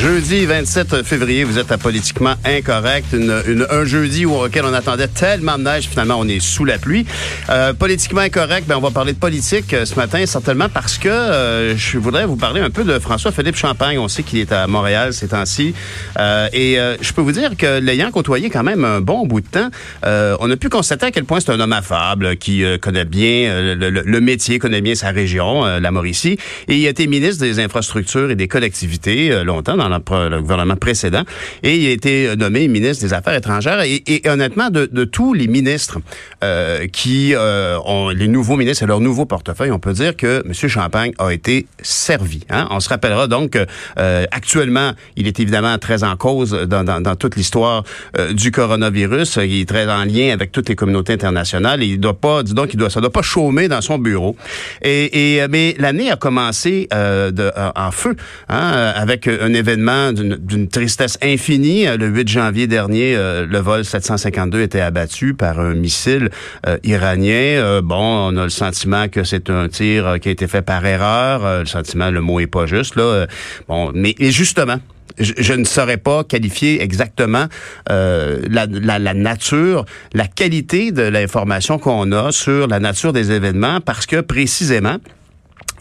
Jeudi 27 février, vous êtes Politiquement Incorrect, une, un jeudi auquel on attendait tellement de neige, finalement on est sous la pluie. Euh, politiquement Incorrect, ben, on va parler de politique euh, ce matin, certainement parce que euh, je voudrais vous parler un peu de François-Philippe Champagne. On sait qu'il est à Montréal ces temps-ci. et je peux vous dire que l'ayant côtoyé quand même un bon bout de temps, on a pu constater à quel point c'est un homme affable, qui connaît bien le, le, métier, connaît bien sa région, la Mauricie, et il a été ministre des Infrastructures et des collectivités longtemps le gouvernement précédent. Et il a été nommé ministre des Affaires étrangères. Et, honnêtement, de, tous les ministres euh, qui euh, ont les nouveaux ministres et leur nouveau portefeuille, on peut dire que M. Champagne a été servi. Hein. On se rappellera donc euh, actuellement, il est évidemment très en cause dans, toute l'histoire du coronavirus. Il est très en lien avec toutes les communautés internationales. il doit pas, dis donc, il doit, ça doit pas chômer dans son bureau. Et, et mais l'année a commencé en feu hein, avec un événement d'une tristesse infinie. Le 8 janvier dernier, euh, le vol 752 était abattu par un missile euh, iranien. Euh, bon, on a le sentiment que c'est un tir qui a été fait par erreur. le sentiment, le mot est pas juste là. bon, mais justement, je, ne saurais pas qualifier exactement la, nature, la qualité de l'information qu'on a sur la nature des événements parce que précisément,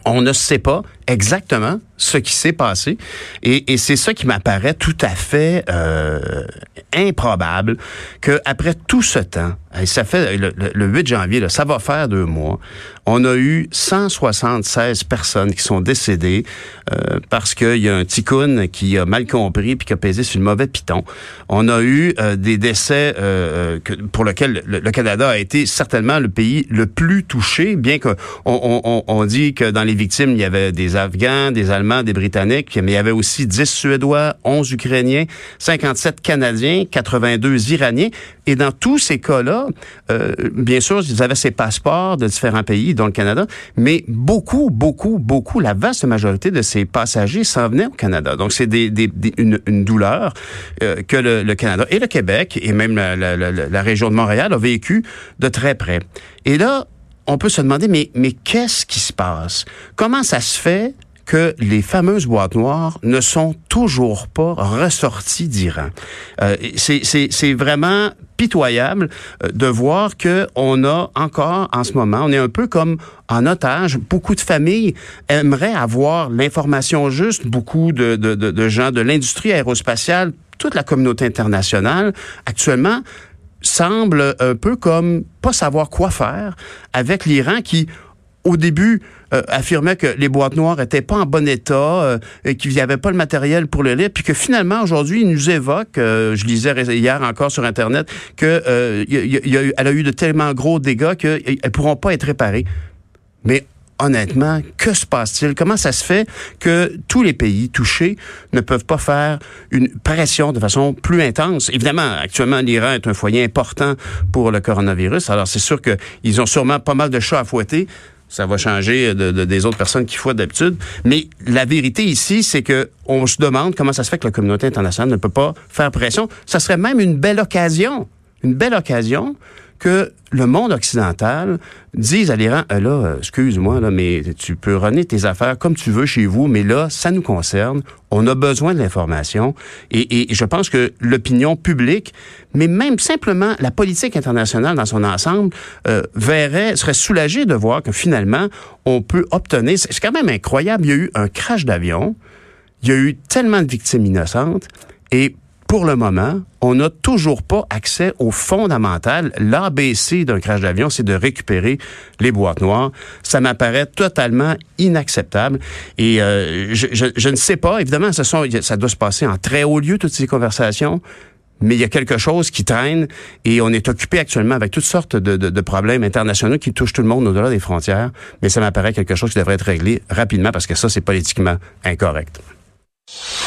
on ne sait pas exactement ce qui s'est passé. Et, c'est ça qui m'apparaît tout à fait euh, improbable que après tout ce temps, ça fait le, 8 janvier, ça va faire deux mois, on a eu 176 personnes qui sont décédées euh, parce qu'il y a un ticoun qui a mal compris puis qui a pesé sur le mauvais piton. On a eu euh, des décès que, pour lesquels le, Canada a été certainement le pays le plus touché, bien qu'on on, on dit que dans les victimes, il y avait des Afghans, des Allemands, des Britanniques, mais il y avait aussi 10 Suédois, 11 Ukrainiens, 57 Canadiens, 82 Iraniens. Et dans tous ces cas-là, euh, bien sûr, ils avaient ces passeports de différents pays, dont le Canada, mais beaucoup, beaucoup, beaucoup, la vaste majorité de ces passagers s'en venaient au Canada. Donc, c'est une, douleur euh, que le, Canada et le Québec, et même la, région de Montréal, ont vécu de très près. Et là, on peut se demander, mais, mais qu'est-ce qui se passe? Comment ça se fait que les fameuses boîtes noires ne sont toujours pas ressorties d'Iran? Euh, c'est vraiment pitoyable euh, de voir que on a encore en ce moment, on est un peu comme en otage. Beaucoup de familles aimeraient avoir l'information juste. Beaucoup de, de, de, de gens de l'industrie aérospatiale, toute la communauté internationale actuellement semble un peu comme pas savoir quoi faire avec l'Iran qui au début, euh, affirmait que les boîtes noires étaient pas en bon état, euh, et qu'il n'y avait pas le matériel pour le lire, puis que finalement, aujourd'hui, il nous évoque, euh, je lisais hier encore sur Internet, que elle a eu de tellement gros dégâts qu'elles pourront pas être réparées. Mais honnêtement, que se passe-t-il? Comment ça se fait que tous les pays touchés ne peuvent pas faire une pression de façon plus intense? Évidemment, actuellement, l'Iran est un foyer important pour le coronavirus. Alors, c'est sûr qu'ils ont sûrement pas mal de chats à fouetter ça va changer de, des autres personnes qui fouettent d'habitude. Mais la vérité ici, c'est que on se demande comment ça se fait que la communauté internationale ne peut pas faire pression. Ça serait même une belle occasion, une belle occasion que le monde occidental dise à l'Iran, euh, là, euh, excuse-moi, là, mais tu peux runner tes affaires comme tu veux chez vous, mais là, ça nous concerne. On a besoin de l'information. Et, et, je pense que l'opinion publique, mais même simplement la politique internationale dans son ensemble, euh, verrait, serait soulagée de voir que finalement, on peut obtenir. C'est quand même incroyable. Il y a eu un crash d'avion. Il y a eu tellement de victimes innocentes. Et pour le moment, on n'a toujours pas accès au fondamental. L'ABC d'un crash d'avion, c'est de récupérer les boîtes noires. Ça m'apparaît totalement inacceptable. Et euh, je, ne sais pas, évidemment, ça, ça doit se passer en très haut lieu, toutes ces conversations mais il y a quelque chose qui traîne et on est occupé actuellement avec toutes sortes de, de, problèmes internationaux qui touchent tout le monde au-delà des frontières. Mais ça m'apparaît quelque chose qui devrait être réglé rapidement parce que ça, c'est politiquement incorrect.